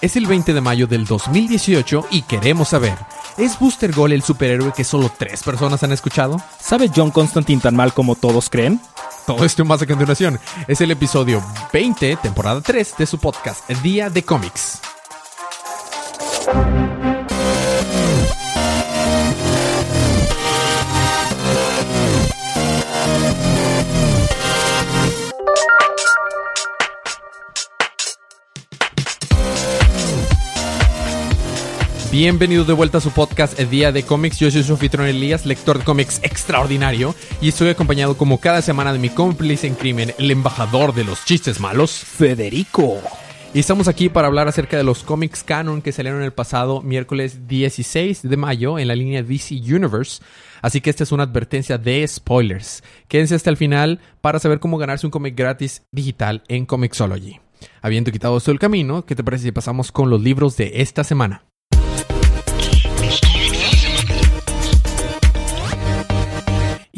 Es el 20 de mayo del 2018 y queremos saber, ¿es Booster Gold el superhéroe que solo tres personas han escuchado? ¿Sabe John Constantine tan mal como todos creen? Todo esto más a continuación. Es el episodio 20, temporada 3 de su podcast, Día de Cómics. Bienvenido de vuelta a su podcast El Día de Cómics. Yo soy su anfitrión Elías, lector de cómics extraordinario, y estoy acompañado como cada semana de mi cómplice en crimen, el embajador de los chistes malos, Federico. Y estamos aquí para hablar acerca de los cómics canon que salieron el pasado miércoles 16 de mayo en la línea DC Universe. Así que esta es una advertencia de spoilers. Quédense hasta el final para saber cómo ganarse un cómic gratis digital en Comixology. Habiendo quitado esto del camino, ¿qué te parece si pasamos con los libros de esta semana?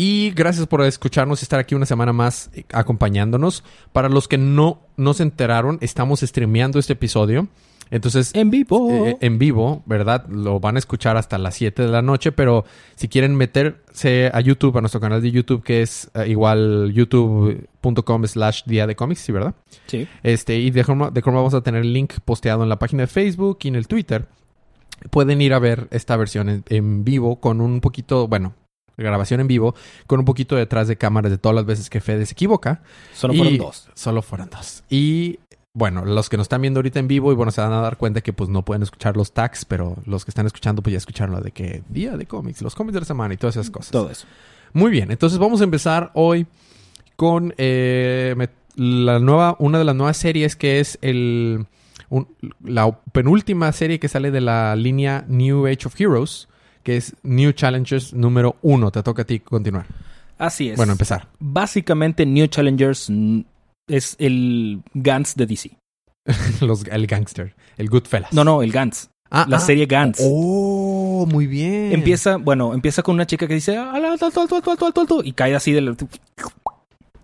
Y gracias por escucharnos y estar aquí una semana más eh, acompañándonos. Para los que no, no se enteraron, estamos streameando este episodio. Entonces, En vivo. eh, en vivo, ¿verdad? Lo van a escuchar hasta las 7 de la noche, pero si quieren meterse a YouTube, a nuestro canal de YouTube, que es eh, igual youtube.com slash día de cómics, ¿sí, verdad? sí. Este, y de forma, de forma vamos a tener el link posteado en la página de Facebook y en el Twitter. Pueden ir a ver esta versión en, en vivo con un poquito, bueno, grabación en vivo, con un poquito detrás de cámaras de todas las veces que Fede se equivoca. Solo Y- fueron dos. Solo fueron dos. Y bueno, los que nos están viendo ahorita en vivo y bueno, se van a dar cuenta que pues no pueden escuchar los tags, pero los que están escuchando pues ya escucharon lo de que día de cómics, los cómics de la semana y todas esas cosas. Todo eso. Muy bien, entonces vamos a empezar hoy con eh, la nueva, una de las nuevas series que es el un- la penúltima serie que sale de la línea New Age of Heroes, que es New Challengers número uno. Te toca a ti continuar. Así es. Bueno, empezar. Básicamente, New Challengers es el Gantz de DC. Los, el gangster, el Goodfellas. No, no, el Gantz. Ah, La ah. serie Gantz. Oh, muy bien. Empieza, bueno, empieza con una chica que dice "Ah, alto, alto, alto, alto, alto, alto, alto", y cae así del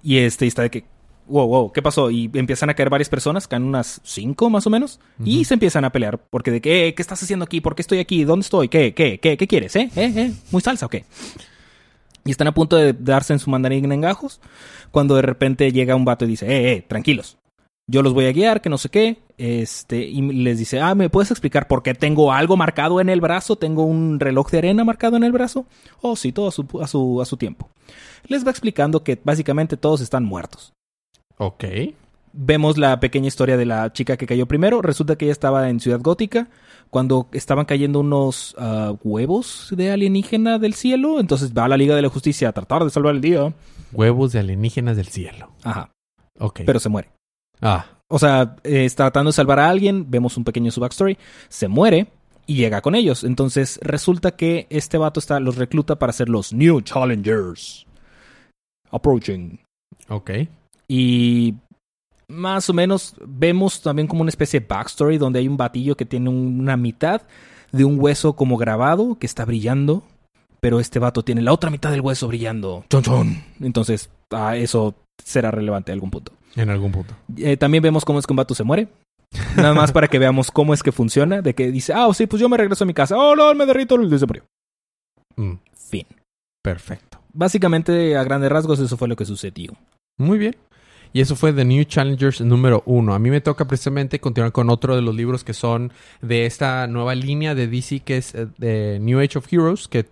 y este y está de que wow, wow, ¿qué pasó? Y empiezan a caer varias personas, caen unas cinco más o menos, y se empiezan a pelear porque de que, "Eh, ¿qué estás haciendo aquí? ¿Por qué estoy aquí? ¿Dónde estoy? ¿Qué, qué, qué, qué quieres? ¿Eh? ¿Eh? ¿Eh? ¿Muy salsa o qué? Y están a punto de darse en su mandarín en gajos cuando de repente llega un vato y dice, eh, eh, tranquilos. Yo los voy a guiar, que no sé qué. Este, y les dice, ah, ¿me puedes explicar por qué tengo algo marcado en el brazo? ¿Tengo un reloj de arena marcado en el brazo? Oh, sí, todo a su, a su, a su tiempo. Les va explicando que básicamente todos están muertos. Ok. Vemos la pequeña historia de la chica que cayó primero. Resulta que ella estaba en Ciudad Gótica cuando estaban cayendo unos ah, huevos de alienígena del cielo. Entonces va a la Liga de la Justicia a tratar de salvar el día. Huevos de alienígenas del cielo. Ajá, Ok. pero se muere. ah, O sea, eh, está tratando de salvar a alguien, vemos un pequeño su backstory, se muere y llega con ellos. Entonces resulta que este vato está, los recluta para ser los New Challengers. Approaching. ok. Y más o menos vemos también como una especie de backstory donde hay un batillo que tiene un- una mitad de un hueso como grabado que está brillando. Pero este vato tiene la otra mitad del hueso brillando. Chon, chon. Entonces, ah, eso será relevante a algún punto. En algún punto. Eh, también vemos cómo es que un vato se muere. Nada más para que veamos cómo es que funciona. De que dice, ah, sí, pues yo me regreso a mi casa. Oh, no, me derrito. Y se murió. Mm, Fin. perfecto. Básicamente, a grandes rasgos, eso fue lo que sucedió. Muy bien. Y eso fue The New Challengers número uno. A mí me toca precisamente continuar con otro de los libros que son de esta nueva línea de DC que es eh, de New Age of Heroes, que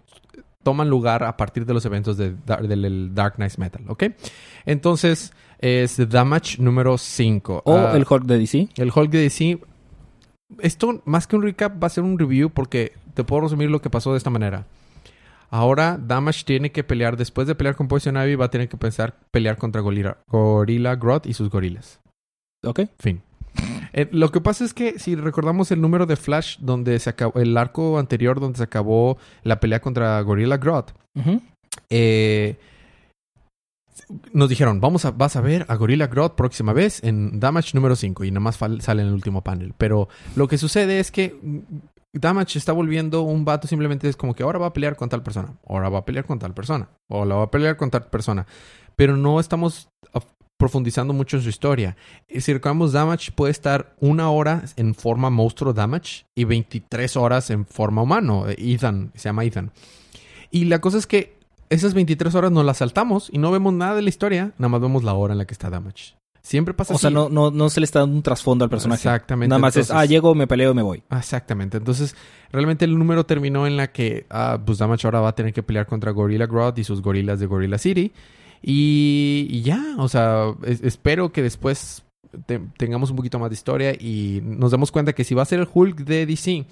toman lugar a partir de los eventos de del Dark Knight Metal, ¿ok? Entonces, es The Damage número 5. O el Hulk de DC. el Hulk de DC. Esto, más que un recap, va a ser un review porque te puedo resumir lo que pasó de esta manera. Ahora Damage tiene que pelear, después de pelear con Poison Ivy, va a tener que pensar pelear contra Gorilla, Gorilla Grodd y sus gorilas. Ok. Fin. Eh, lo que pasa es que si recordamos el número de Flash donde se acabó, el arco anterior donde se acabó la pelea contra Gorilla Grodd, eh, nos dijeron, vamos a, vas a ver a Gorilla Grodd próxima vez en Damage número 5 y nada más sale en el último panel. Pero lo que sucede es que Damage está volviendo un vato simplemente es como que ahora va a pelear con tal persona, ahora va a pelear con tal persona, o la va a pelear con tal persona. Pero no estamos of- profundizando mucho en su historia. Si recordamos, Damage puede estar una hora en forma monstruo Damage y 23 horas en forma humano. Eh, Ethan, se llama Ethan. Y la cosa es que esas 23 horas nos las saltamos y no vemos nada de la historia, nada más vemos la hora en la que está Damage. Siempre pasa O sea, así. no, no, no se le está dando un trasfondo al personaje. Exactamente. Nada más es, ah, llego, me peleo y me voy. Exactamente. Entonces, realmente el número terminó en la que ah, pues Damage ahora va a tener que pelear contra Gorilla Grodd y sus gorilas de Gorilla City. Y, y ya, o sea, es- espero que después te- tengamos un poquito más de historia y nos demos cuenta que si va a ser el Hulk de DC,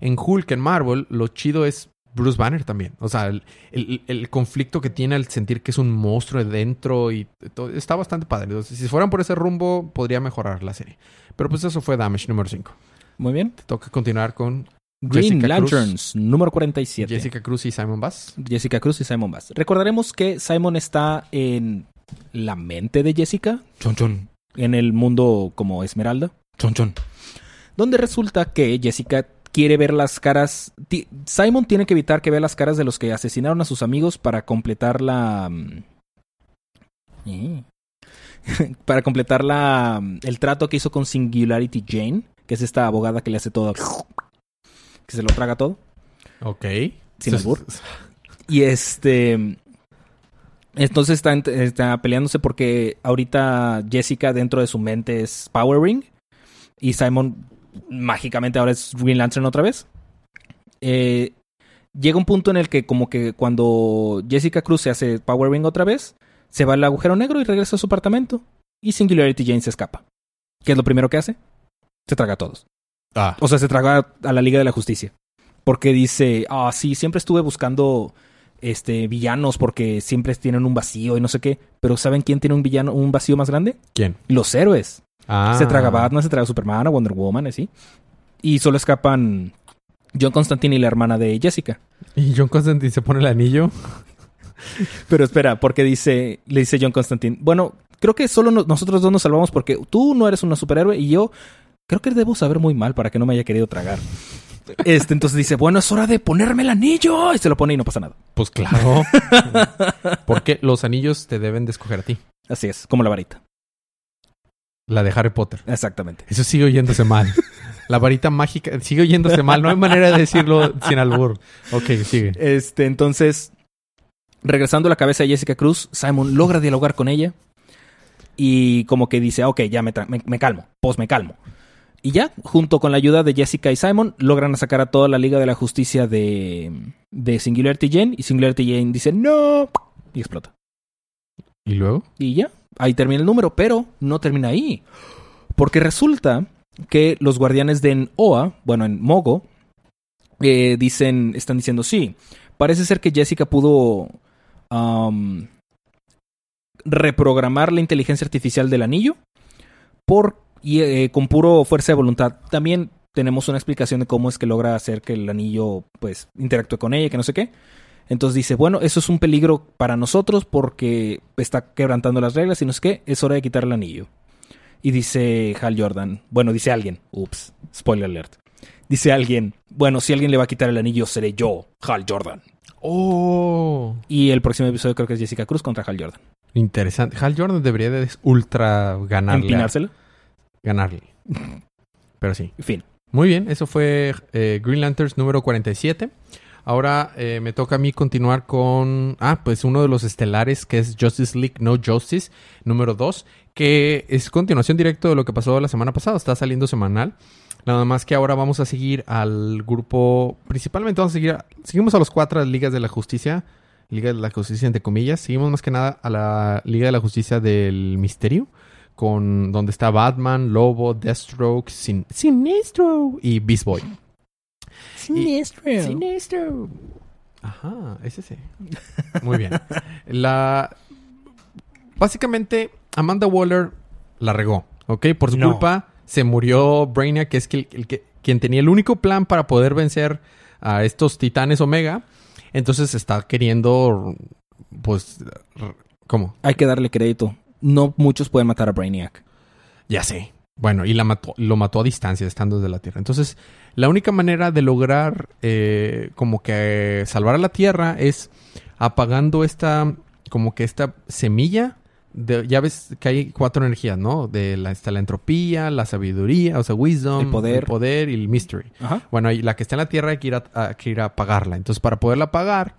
en Hulk, en Marvel, lo chido es Bruce Banner también. O sea, el, el- el conflicto que tiene al sentir que es un monstruo de dentro y todo, está bastante padre. Entonces, si fueran por ese rumbo, podría mejorar la serie. Pero pues eso fue Damage número 5. Muy bien. Toca continuar con Green Jessica Cruz. Lanterns, número 47. Jessica Cruz y Simon Bass. Jessica Cruz y Simon Bass. Recordaremos que Simon está en la mente de Jessica. Chon chon. En el mundo como Esmeralda. Chon chon. Donde resulta que Jessica quiere ver las caras. Simon tiene que evitar que vea las caras de los que asesinaron a sus amigos para completar la. mm, eh. para completar la, mm, el trato que hizo con Singularity Jane, que es esta abogada que le hace todo. que se lo traga todo. Ok. Sin albur. Y este. Entonces está, está peleándose porque ahorita Jessica dentro de su mente es Power Ring. Y Simon mágicamente ahora es Green Lantern otra vez. Eh, llega un punto en el que como que cuando Jessica Cruz se hace Power Ring otra vez, se va al agujero negro y regresa a su apartamento. Y Singularity Jane se escapa. ¿Qué es lo primero que hace? Se traga a todos. Ah, O sea, se traga a la Liga de la Justicia. Porque dice, ah, sí, siempre estuve buscando este villanos porque siempre tienen un vacío y no sé qué. Pero ¿saben quién tiene un villano, un vacío más grande? ¿quién? Los héroes. Ah. Se traga Batman, se traga Superman, a Wonder Woman, así. Y solo escapan John Constantine y la hermana de Jessica. Y John Constantine se pone el anillo. Pero espera, porque dice, le dice John Constantine, bueno, creo que solo no- nosotros dos nos salvamos porque tú no eres una superhéroe y yo creo que debo saber muy mal para que no me haya querido tragar. Este, entonces dice, bueno, es hora de ponerme el anillo. Y se lo pone y no pasa nada. Pues claro. Porque los anillos te deben de escoger a ti. Así es, como la varita. La de Harry Potter. Exactamente. Eso sigue oyéndose mal. La varita mágica sigue oyéndose mal. No hay manera de decirlo sin albur. Ok, sigue. Este, entonces, regresando a la cabeza de Jessica Cruz, Simon logra dialogar con ella. Y como que dice, "Ah, ok, ya me, me, me calmo, pues me calmo. Y ya, junto con la ayuda de Jessica y Simon, logran sacar a toda la Liga de la Justicia de, de Singularity Jane. Y Singularity Jane dice, no, y explota. ¿Y luego? Y ya, ahí termina el número, pero no termina ahí. Porque resulta que los guardianes de Oa, bueno, en Mogo, eh, dicen, están diciendo, sí, parece ser que Jessica pudo am, reprogramar la inteligencia artificial del anillo por, y, eh, con puro fuerza de voluntad. También tenemos una explicación de cómo es que logra hacer que el anillo pues interactúe con ella, que no sé qué. Entonces dice, bueno, eso es un peligro para nosotros porque está quebrantando las reglas y no sé qué, es hora de quitar el anillo. Y dice Hal Jordan, bueno, dice alguien, ups, spoiler alert. Dice alguien, bueno, si alguien le va a quitar el anillo seré yo, Hal Jordan. Oh. Y el próximo episodio creo que es Jessica Cruz contra Hal Jordan. Interesante. Hal Jordan debería de ultra ganarle. Empinárselo. Ganarle. Pero sí. En fin. Muy bien, eso fue eh, Green Lanterns número 47. Ahora eh, me toca a mí continuar con, ah, pues uno de los estelares que es Justice League No Justice número 2, que es continuación directo de lo que pasó la semana pasada, está saliendo semanal. Nada más que ahora vamos a seguir al grupo, principalmente vamos a seguir, seguimos a los cuatro ligas de la justicia, Liga de la Justicia entre comillas, seguimos más que nada a la Liga de la Justicia del Misterio, con donde está Batman, Lobo, Deathstroke, Sin Sinestro y Beast Boy. Sinestro. Sinestro. Ajá, es ese. Muy bien. La básicamente Amanda Waller la regó, ¿ok? Por su No. culpa se murió Brainiac, que es que- el que- quien tenía el único plan para poder vencer a estos titanes Omega. Entonces está queriendo, pues, ¿cómo? Hay que darle crédito. No muchos pueden matar a Brainiac. Ya sé. Bueno, y la mató, lo mató a distancia, estando desde la Tierra. Entonces, la única manera de lograr eh, como que salvar a la Tierra es apagando esta, como que esta semilla de- ya ves que hay cuatro energías, ¿no? De la, está la entropía, la sabiduría, o sea, wisdom, El poder. poder y el mystery. Ajá. Bueno, y la que está en la Tierra hay que ir a, hay que ir a apagarla. Entonces, para poderla apagar,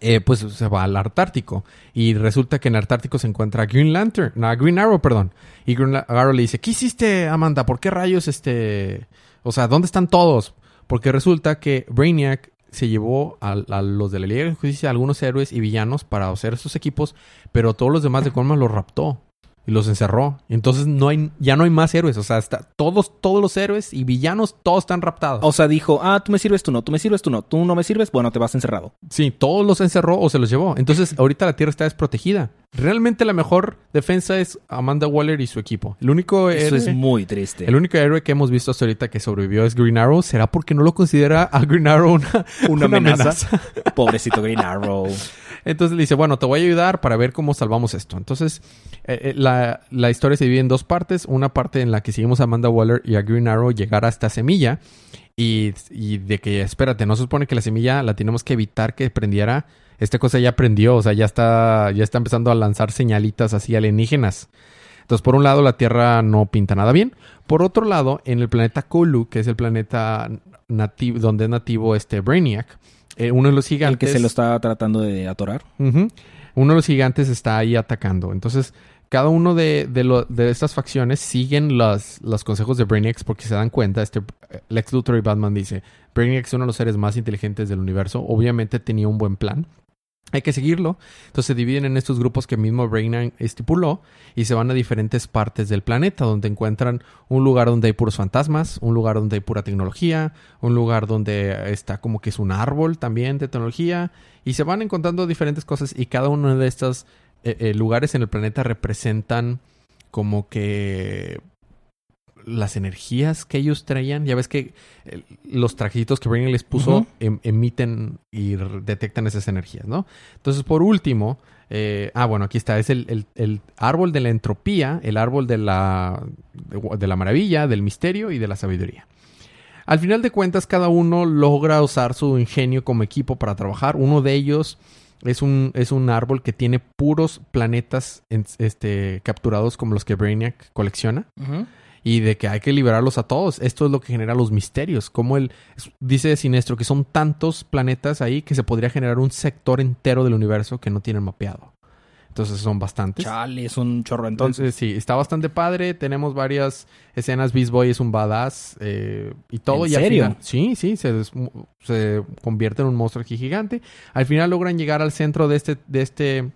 eh, pues se va al Antártico. Y resulta que en el Antártico se encuentra Green Lantern, no, Green Arrow, perdón. Y Green Arrow le dice, ¿qué hiciste, Amanda? ¿Por qué rayos este... O sea, ¿dónde están todos? Porque resulta que Brainiac se llevó a, a los de la Liga de Justicia, algunos héroes y villanos para hacer estos equipos, pero todos los demás de Colma los raptó y los encerró. Entonces no hay, ya no hay más héroes. O sea, está, todos, todos los héroes y villanos, todos están raptados. O sea, dijo, ah, tú me sirves, tú no, tú me sirves, tú no, tú no me sirves, bueno, te vas encerrado. Sí, todos los encerró o se los llevó. Entonces, ahorita la Tierra está desprotegida. Realmente la mejor defensa es Amanda Waller y su equipo. El único Eso héroe, es muy triste. el único héroe que hemos visto hasta ahorita que sobrevivió es Green Arrow. ¿Será porque no lo considera a Green Arrow una, Una amenaza. Pobrecito Green Arrow. Entonces le dice, bueno, te voy a ayudar para ver cómo salvamos esto. Entonces, eh, eh, la, la historia se divide en dos partes. Una parte en la que seguimos a Amanda Waller y a Green Arrow llegar a esta semilla. Y, y de que, espérate, no se supone que la semilla la tenemos que evitar que prendiera. Esta cosa ya prendió, o sea, ya está, ya está empezando a lanzar señalitas así alienígenas. Entonces, por un lado, la Tierra no pinta nada bien. Por otro lado, en el planeta Kolu, que es el planeta nativo, donde es nativo este Brainiac, eh, uno de los El gigantes... que se lo está tratando de atorar. Uno de los gigantes está ahí atacando. Entonces, cada uno de, de, lo- de estas facciones siguen las- los consejos de Brainiac porque se dan cuenta. Este eh, Lex Luthor y Batman dice, Brainiac es uno de los seres más inteligentes del universo. Obviamente tenía un buen plan. Hay que seguirlo. Entonces se dividen en estos grupos que mismo Brainiac estipuló y se van a diferentes partes del planeta donde encuentran un lugar donde hay puros fantasmas, un lugar donde hay pura tecnología, un lugar donde está como que es un árbol también de tecnología y se van encontrando diferentes cosas y cada uno de estos eh, eh, lugares en el planeta representan como que las energías que ellos traían. Ya ves que eh, los trajecitos que Brainiac les puso em- emiten y detectan esas energías, ¿no? Entonces, por último, eh, ah, bueno, aquí está, es el, el- el árbol de la entropía, el árbol de la, de, de la maravilla, del misterio y de la sabiduría. Al final de cuentas, cada uno logra usar su ingenio como equipo para trabajar. Uno de ellos es un, es un árbol que tiene puros planetas en- este, capturados como los que Brainiac colecciona y de que hay que liberarlos a todos. Esto es lo que genera los misterios. Como él dice Sinestro que son tantos planetas ahí que se podría generar un sector entero del universo que no tienen mapeado. Entonces son bastantes. Chale, es un chorro entonces. Entonces, sí, está bastante padre. Tenemos varias escenas. Beast Boy es un badass eh, y todo. ¿En y al final- sí, sí, se, se convierte en un monstruo aquí gigante. Al final logran llegar al centro de este, de este,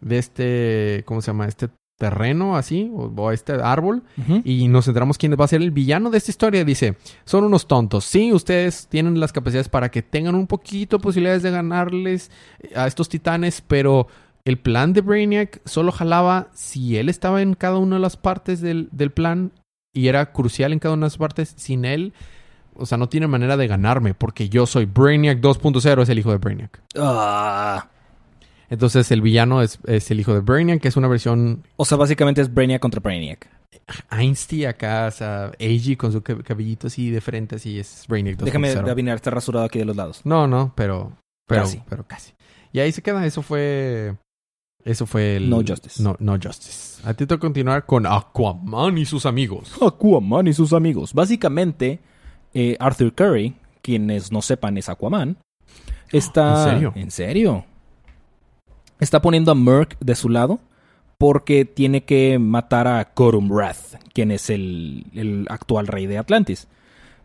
de este, ¿cómo se llama? Este terreno así, o, o este árbol. Y nos centramos quién va a ser el villano de esta historia. Dice, son unos tontos. Sí, ustedes tienen las capacidades para que tengan un poquito de posibilidades de ganarles a estos titanes, pero el plan de Brainiac solo jalaba si él estaba en cada una de las partes del, del plan y era crucial en cada una de las partes. Sin él, o sea, no tiene manera de ganarme porque yo soy Brainiac 2.0, es el hijo de Brainiac. Ah. Entonces el villano es, es el hijo de Brainiac, que es una versión O sea, básicamente es Brainiac contra Brainiac. Einstein acá, o sea, Eiji con su cab- cabellito así de frente, así es Brainiac 2.0. Déjame adivinar, está rasurado aquí de los lados. No, no, pero, pero, Casi. pero casi. Y ahí se queda, eso fue, eso fue el... No Justice. No, no Justice. A ti te continuar con Aquaman y sus amigos. Aquaman y sus amigos. Básicamente, eh, Arthur Curry, quienes no sepan es Aquaman, está... ¿En serio? ¿En serio? Está poniendo a Merc de su lado porque tiene que matar a Corum Wrath, quien es el, el actual rey de Atlantis.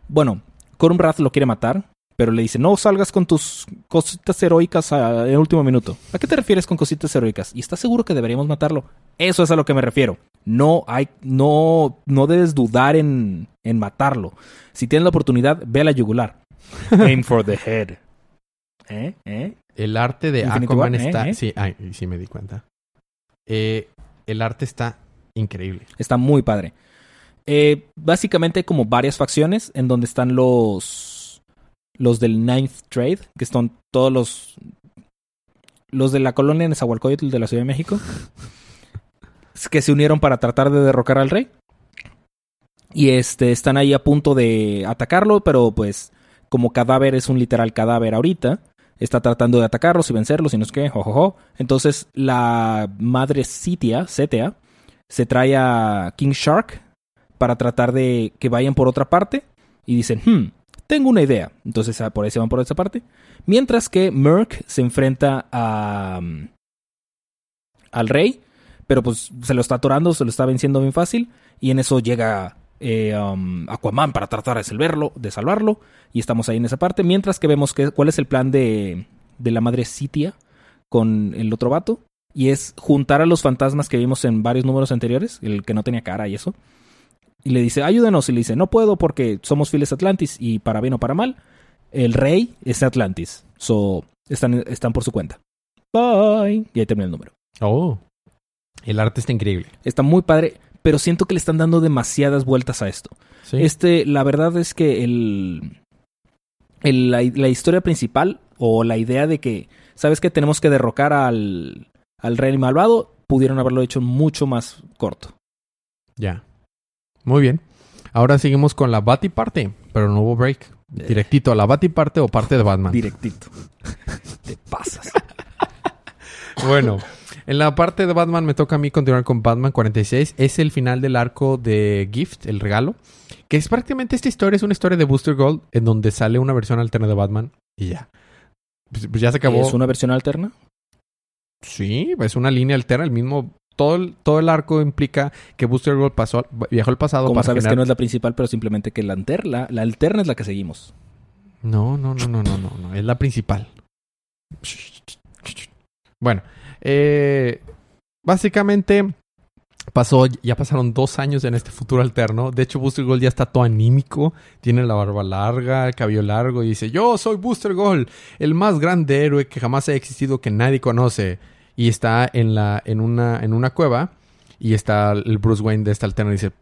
Bueno, Corum Wrath lo quiere matar, pero le dice, no salgas con tus cositas heroicas a- en último minuto. ¿A qué te refieres con cositas heroicas? ¿Y estás seguro que deberíamos matarlo? Eso es a lo que me refiero. No hay, no, no debes dudar en, en matarlo. Si tienes la oportunidad, ve a la yugular. Aim for the head. ¿Eh? ¿Eh? El arte de Infinity Aquaman War, está... ¿eh? Sí, ay, sí me di cuenta. Eh, el arte está increíble. Está muy padre. Eh, básicamente hay como varias facciones en donde están los los del Ninth Trade, que son todos los los de la colonia Nezahualcóyotl de la Ciudad de México, que se unieron para tratar de derrocar al rey. Y este están ahí a punto de atacarlo, pero pues como cadáver es un literal cadáver ahorita, está tratando de atacarlos y vencerlos y no sé qué, jojojo. Entonces la madre Sitia, Cetea, se trae a King Shark para tratar de que vayan por otra parte y dicen, hmm, tengo una idea. Entonces ah, por ahí se van por esa parte. Mientras que Merc se enfrenta a, mm, al rey, pero pues se lo está atorando, se lo está venciendo bien fácil y en eso llega eh, um, Aquaman para tratar de salvarlo, de salvarlo y estamos ahí en esa parte. Mientras que vemos que, cuál es el plan de, de la madre Sitia con el otro vato y es juntar a los fantasmas que vimos en varios números anteriores, el que no tenía cara y eso. Y le dice, ayúdenos. Y le dice, no puedo porque somos fieles Atlantis y para bien o para mal, el rey es Atlantis. So, están, están por su cuenta. Bye. Y ahí termina el número. Oh. El arte está increíble. Está muy padre, pero siento que le están dando demasiadas vueltas a esto. Sí. Este, la verdad es que el, el- la, la historia principal o la idea de que, ¿sabes que Tenemos que derrocar al, al rey malvado, pudieron haberlo hecho mucho más corto. Ya. Muy bien. Ahora seguimos con la Bati parte, pero no hubo break. Directito a la Bati parte o parte de Batman. Directito. Te pasas. Bueno, en la parte de Batman me toca a mí continuar con Batman 46. Es el final del arco de Gift, el regalo. Que es prácticamente esta historia, es una historia de Booster Gold en donde sale una versión alterna de Batman y ya. Pues, pues ya se acabó. ¿Es una versión alterna? Sí, es una línea alterna, el mismo. Todo el, todo el arco implica que Booster Gold pasó, viajó al pasado Como para sabes que no es la principal, pero simplemente que la alterna, la alterna es la que seguimos. No, no, no, no, no, no, no, es la principal. Bueno, eh, básicamente pasó, ya pasaron dos años en este futuro alterno. De hecho, Booster Gold ya está todo anímico, tiene la barba larga, el cabello largo y dice, yo soy Booster Gold, el más grande héroe que jamás haya existido que nadie conoce. Y está en, la, en, una, en una cueva y está el Bruce Wayne de esta alterna y dice,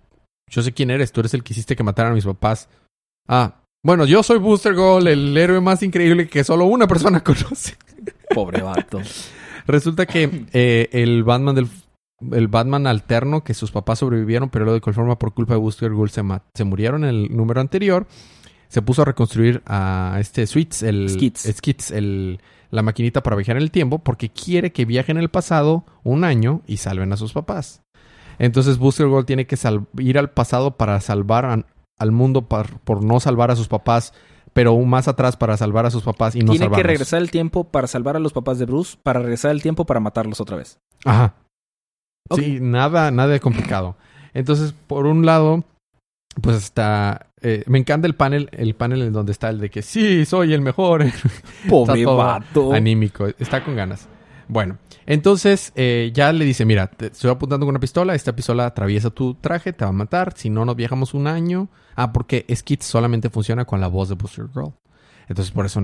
yo sé quién eres, tú eres el que hiciste que mataran a mis papás. Ah, bueno, yo soy Booster Gold, el héroe más increíble que solo una persona conoce. Pobre vato. Resulta que eh, el Batman del el Batman alterno que sus papás sobrevivieron, pero luego de cual forma por culpa de Booster Gold se, se murieron en el número anterior, se puso a reconstruir a este Sweets, el Skits. Skits, el, la maquinita para viajar en el tiempo, porque quiere que viajen en el pasado un año y salven a sus papás. Entonces Booster Gold tiene que ir al pasado para salvar a- al mundo par- por no salvar a sus papás, pero más atrás para salvar a sus papás y no Tiene que regresar el tiempo para salvar a los papás de Bruce, para regresar el tiempo para matarlos otra vez. Ajá. Sí, nada, nada de complicado. Entonces, por un lado, pues está. eh, me encanta el panel, el panel en donde está el de que sí, soy el mejor. Pobre vato. Anímico, está con ganas. Bueno, entonces eh, ya le dice: Mira, te estoy apuntando con una pistola. Esta pistola atraviesa tu traje, te va a matar. Si no, nos viajamos un año. Ah, porque Skid solamente funciona con la voz de Booster Girl. Entonces, por eso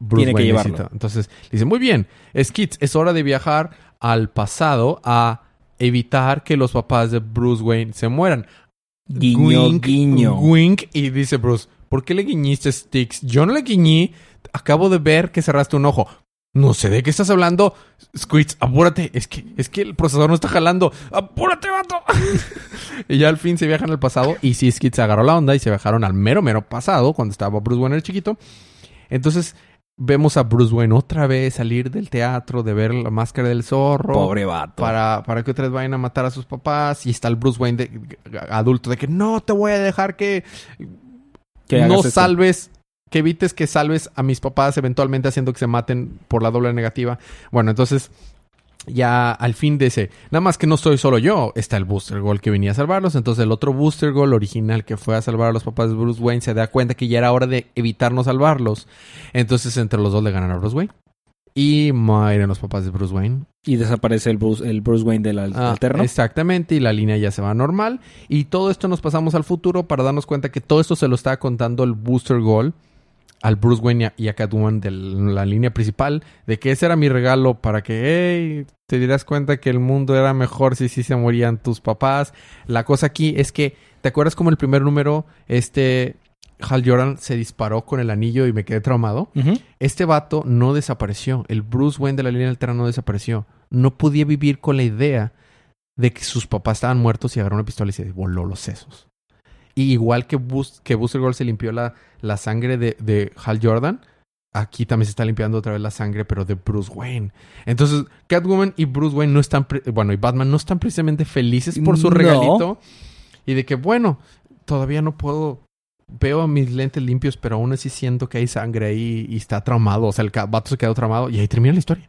Bruce Tiene que Wayne llevarlo. necesita- Entonces, le dice: Muy bien, Skid, es hora de viajar al pasado a evitar que los papás de Bruce Wayne se mueran. Guiño, Wink, guiño. Wink. Y dice Bruce, ¿por qué le guiñiste Sticks? Yo no le guiñí. Acabo de ver que cerraste un ojo. No sé de qué estás hablando. Squidz, apúrate. Es que, es que el procesador no está jalando. ¡Apúrate, vato! y ya al fin se viajan al pasado. Y sí, Squidz agarró la onda y se viajaron al mero, mero pasado, cuando estaba Bruce Wayne el chiquito. Entonces, vemos a Bruce Wayne otra vez salir del teatro, de ver la máscara del zorro Pobre vato. para, para que otras vayan a matar a sus papás. Y está el Bruce Wayne de- adulto de que no te voy a dejar que, no salves, que evites que salves a mis papás eventualmente haciendo que se maten por la doble negativa. Bueno, entonces ya al fin de ese, nada más que no soy solo yo, está el Booster Gold que venía a salvarlos. Entonces el otro Booster Gold original que fue a salvar a los papás de Bruce Wayne se da cuenta que ya era hora de evitar no salvarlos. Entonces entre los dos le ganan a Bruce Wayne. Y mueren los papás de Bruce Wayne. Y desaparece el Bruce, el Bruce Wayne del al- Ah, alterno. Exactamente, y la línea ya se va normal. Y todo esto nos pasamos al futuro para darnos cuenta que todo esto se lo está contando el Booster Goal al Bruce Wayne y a- Catwoman de la línea principal, de que ese era mi regalo para que, hey, te dirás cuenta que el mundo era mejor si sí se morían tus papás. La cosa aquí es que, ¿te acuerdas como el primer número, este Hal Jordan se disparó con el anillo y me quedé traumado? Este vato no desapareció. El Bruce Wayne de la línea alterna no desapareció. No podía vivir con la idea de que sus papás estaban muertos y agarró una pistola y se voló los sesos. Y igual que, Bus- que Booster Gold se limpió la, la sangre de, de Hal Jordan, aquí también se está limpiando otra vez la sangre, pero de Bruce Wayne. Entonces, Catwoman y Bruce Wayne no están, pre- bueno, y Batman no están precisamente felices por su No. regalito. Y de que, bueno, todavía no puedo, veo mis lentes limpios, pero aún así siento que hay sangre ahí y está traumado. O sea, el vato se quedó traumado y ahí termina la historia.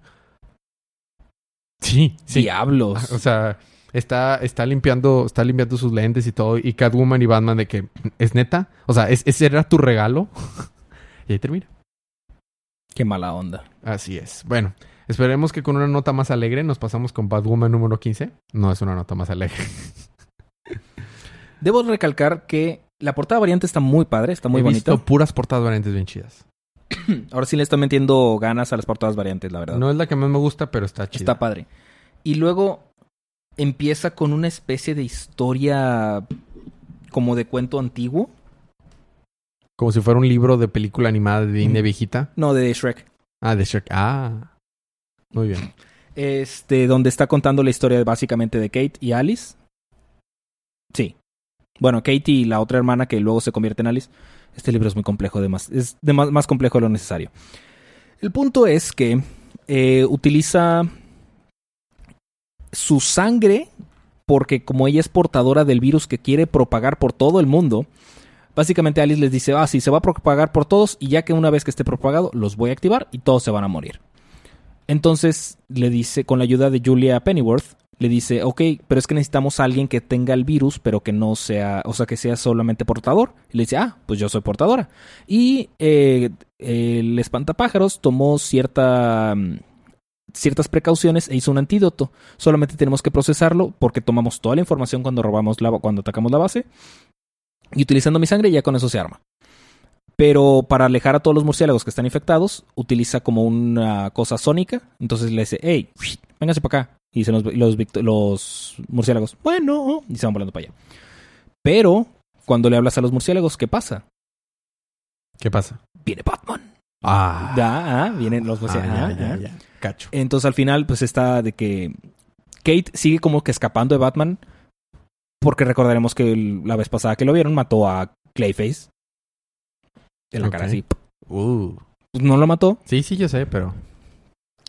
Sí, sí. Diablos. O sea, está, está limpiando, está limpiando sus lentes y todo. Y Catwoman y Batman de que, ¿es neta? O sea, ¿es- ¿ese era tu regalo? y ahí termina. Qué mala onda. Así es. Bueno, esperemos que con una nota más alegre nos pasamos con Batwoman número 15. No es una nota más alegre. Debo recalcar que la portada variante está muy padre, está muy He bonita. visto puras portadas variantes bien chidas. Ahora sí le estoy metiendo ganas a las portadas variantes, la verdad. No es la que más me gusta, pero está chida. Está padre. Y luego empieza con una especie de historia como de cuento antiguo. Como si fuera un libro de película animada de Disney Mm. viejita. No, de Shrek. Ah, de Shrek. Ah. Muy bien. Este, donde está contando la historia básicamente de Kate y Alice. Sí. Bueno, Kate y la otra hermana que luego se convierte en Alice. Este libro es muy complejo, de más, es de más, más complejo de lo necesario. El punto es que eh, utiliza su sangre porque como ella es portadora del virus que quiere propagar por todo el mundo, básicamente Alice les dice, ah, sí, se va a propagar por todos y ya que una vez que esté propagado, los voy a activar y todos se van a morir. Entonces le dice, con la ayuda de Julia Pennyworth, le dice, ok, pero es que necesitamos a alguien que tenga el virus, pero que no sea, o sea, que sea solamente portador. Y le dice, ah, pues yo soy portadora. Y eh, el espantapájaros tomó cierta, mm, ciertas precauciones e hizo un antídoto. Solamente tenemos que procesarlo porque tomamos toda la información cuando robamos la, cuando atacamos la base. Y utilizando mi sangre ya con eso se arma. Pero para alejar a todos los murciélagos que están infectados, utiliza como una cosa sónica. Entonces le dice, hey, véngase para acá. Y dicen los, los, los murciélagos, bueno, y se van volando para allá. Pero cuando le hablas a los murciélagos, ¿qué pasa? ¿Qué pasa? Viene Batman. Ah. Da, ah, vienen los Ah, ya, ah, ya, ah. ya. Cacho. Entonces al final, pues está de que Kate sigue como que escapando de Batman. Porque recordaremos que el- la vez pasada que lo vieron mató a Clayface. En la cara así. Uh. Pues no lo mató. Sí, sí, yo sé, pero...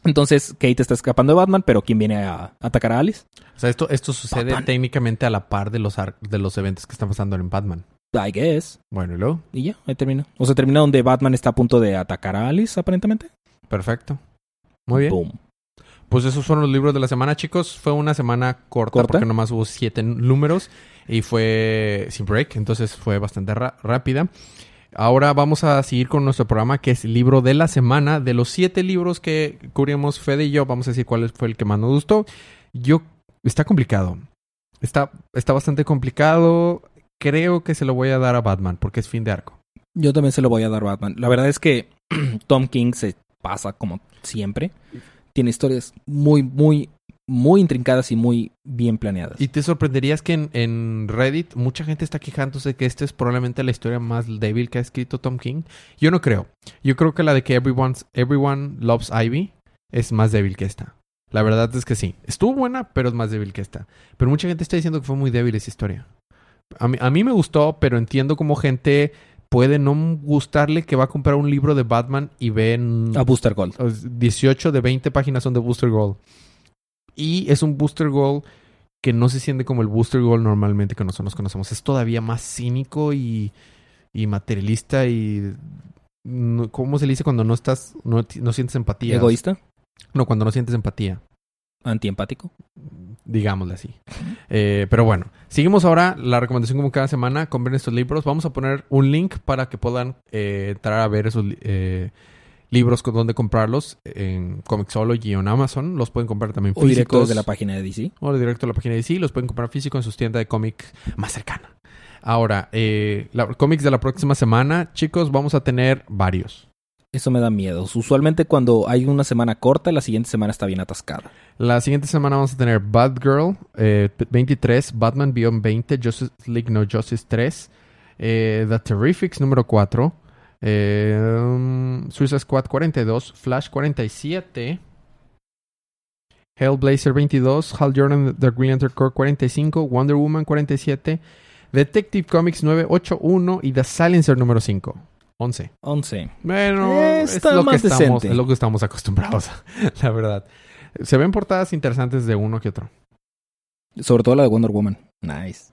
Entonces Kate está escapando de Batman, pero ¿quién viene a atacar a Alice? O sea, esto, esto sucede Batman. técnicamente a la par de los, de los eventos que están pasando en Batman. I guess. Bueno, y luego, Y ya, ahí termina. O sea, termina donde Batman está a punto de atacar a Alice, aparentemente. perfecto. Muy bien. Boom. Pues esos fueron los libros de la semana, chicos. Fue una semana corta, ¿Corta? porque nomás hubo siete números y fue sin break, entonces fue bastante rápida. Ahora vamos a seguir con nuestro programa que es el libro de la semana. De los siete libros que cubrimos Fede y yo, vamos a decir cuál fue el que más nos gustó. Yo, está complicado. Está, está bastante complicado. Creo que se lo voy a dar a Batman porque es fin de arco. Yo también se lo voy a dar a Batman. La verdad es que Tom King se pasa como siempre. Tiene historias muy, muy, muy intrincadas y muy bien planeadas. Y te sorprenderías que en, en Reddit mucha gente está quejándose que esta es probablemente la historia más débil que ha escrito Tom King. Yo no creo. Yo creo que la de que Everyone's, Everyone Loves Ivy es más débil que esta. La verdad es que sí. Estuvo buena, pero es más débil que esta. Pero mucha gente está diciendo que fue muy débil esa historia. A mí, a mí me gustó, pero entiendo cómo gente puede no gustarle que va a comprar un libro de Batman y ven A Booster Gold. 18 de 20 páginas son de Booster Gold. Y es un Booster Gold que no se siente como el Booster Gold normalmente que nosotros conocemos. Es todavía más cínico y, y materialista y... no- ¿Cómo se le dice cuando no estás, no, no sientes empatía? Egoísta. No, cuando no sientes empatía, Antiempático. digámosle así. Eh, pero bueno, seguimos ahora la recomendación como cada semana, compren estos libros. Vamos a poner un link para que puedan eh, entrar a ver esos eh, libros con donde comprarlos en Comixology o en Amazon. Los pueden comprar también O directo físicos. desde la página de DC. O directo a la página de DC. Los pueden comprar físico en sus tiendas de cómic más cercana. Ahora, eh, la, cómics de la próxima semana, chicos, vamos a tener varios. Eso me da miedo. Usualmente cuando hay una semana corta, la siguiente semana está bien atascada. La siguiente semana vamos a tener Batgirl eh, 23, Batman Beyond 20, Justice League No Justice 3, eh, The Terrifics número 4, eh, um, Suicide Squad 42, Flash 47, Hellblazer 22, Hal Jordan The Green Lantern Corps 45, Wonder Woman 47, Detective Comics 981 y The Silencer número 5. 11. 11. Bueno, Eh, es, lo que más estamos, decente. es lo que estamos acostumbrados, la verdad. Se ven portadas interesantes de uno que otro. Sobre todo la de Wonder Woman. Nice.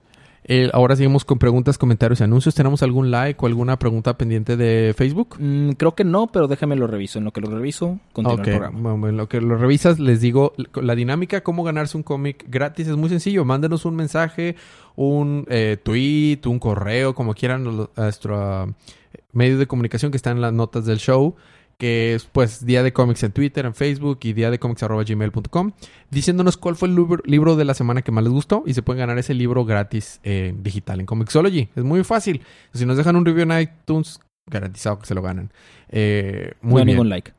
Eh, ahora seguimos con preguntas, comentarios y anuncios. ¿Tenemos algún like o alguna pregunta pendiente de Facebook? Mm, creo que no, pero déjame lo reviso. En lo que lo reviso, continúa el programa. bueno, en lo que lo revisas, les digo, la dinámica, cómo ganarse un cómic gratis es muy sencillo. Mándenos un mensaje, un eh, tweet, un correo, como quieran, nuestro ah, medio de comunicación que está en las notas del show, que es pues Día de Cómics en Twitter, en Facebook y día de gmail.com, diciéndonos cuál fue el libro, de la semana que más les gustó y se pueden ganar ese libro gratis eh, digital en Comixology. Es muy fácil. Si nos dejan un review en iTunes, garantizado que se lo ganan. Eh, muy no bien. ningún like.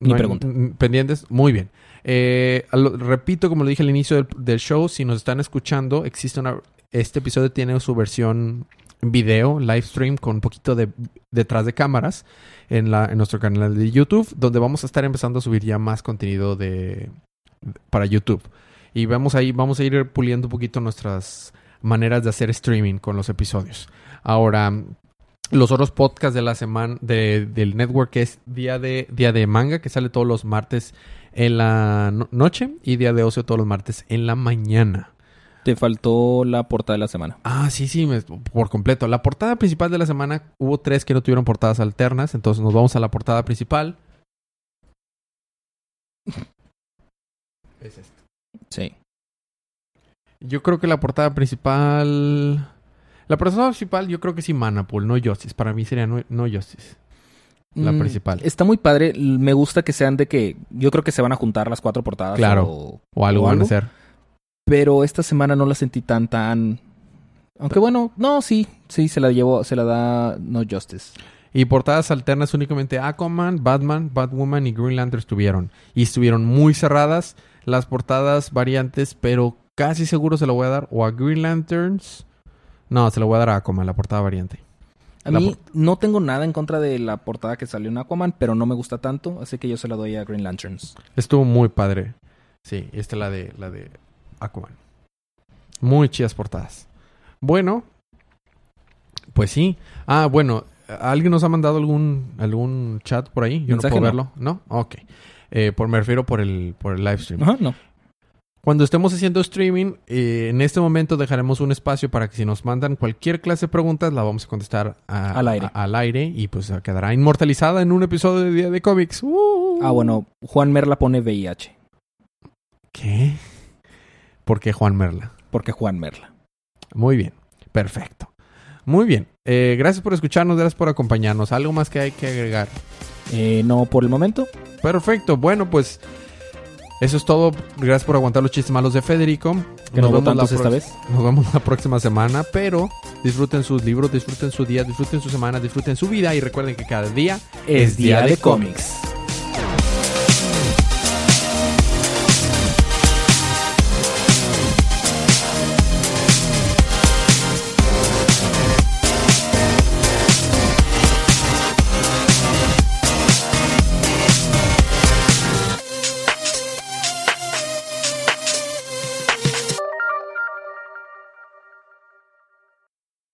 Ni No pregunta. pendientes, muy bien. Eh, lo- repito, como lo dije al inicio del, del show, si nos están escuchando, existe una. Este episodio tiene su versión video, live stream, con un poquito de detrás de cámaras en, la, en nuestro canal de YouTube, donde vamos a estar empezando a subir ya más contenido de para YouTube. Y vamos ahí, vamos a ir puliendo un poquito nuestras maneras de hacer streaming con los episodios. Ahora, los otros podcasts de la semana de- del network es día de día de manga que sale todos los martes en la no- noche y día de ocio todos los martes en la mañana. Te faltó la portada de la semana. Ah, sí, sí, me- por completo. La portada principal de la semana hubo tres que no tuvieron portadas alternas, entonces nos vamos a la portada principal. Es esta. Sí. Yo creo que la portada principal. La portada principal, yo creo que sí, Manapool, no Justice. Para mí sería no, no Justice. La Mm, principal. Está muy padre. Me gusta que sean de que... Yo creo que se van a juntar las cuatro portadas. Claro. o- O algo ¿O van a algo? Pero esta semana no la sentí tan, tan... Aunque bueno, no, sí. Sí, se la llevó, se la da No Justice. Y portadas alternas únicamente Aquaman, Batman, Batwoman y Green Lantern estuvieron. Y estuvieron muy cerradas las portadas variantes, pero casi seguro se lo voy a dar o a Green Lanterns. No, se lo voy a dar a Aquaman, la portada variante. A La mí no tengo nada en contra de la portada que salió en Aquaman, pero no me gusta tanto, así que yo se la doy a Green Lanterns. Estuvo muy padre. Sí, esta es la de, la de Aquaman. Muy chidas portadas. Bueno, pues sí. Ah, bueno, ¿alguien nos ha mandado algún, algún chat por ahí? Yo no puedo no. verlo. ¿No? Ok. Eh, por, me refiero por el, por el live stream. Ajá, no. Cuando estemos haciendo streaming, eh, en este momento dejaremos un espacio para que si nos mandan cualquier clase de preguntas, la vamos a contestar a- Al aire. a- al aire y pues quedará inmortalizada en un episodio de Día de Cómics. ¡Uh! Ah, bueno, Juan Merla pone VIH, ¿Qué? ¿Por qué Juan Merla? porque Juan Merla. Muy bien, perfecto. Muy bien, Eh, gracias por escucharnos, gracias por acompañarnos. ¿Algo más que hay que agregar? Eh, no por el momento. Perfecto, bueno pues eso es todo. Gracias por aguantar los chistes malos de Federico. Que no hubo vemos la esta vez. Nos vemos la próxima semana, pero disfruten sus libros, disfruten su día, disfruten su semana, disfruten su vida y recuerden que cada día Es día de cómics.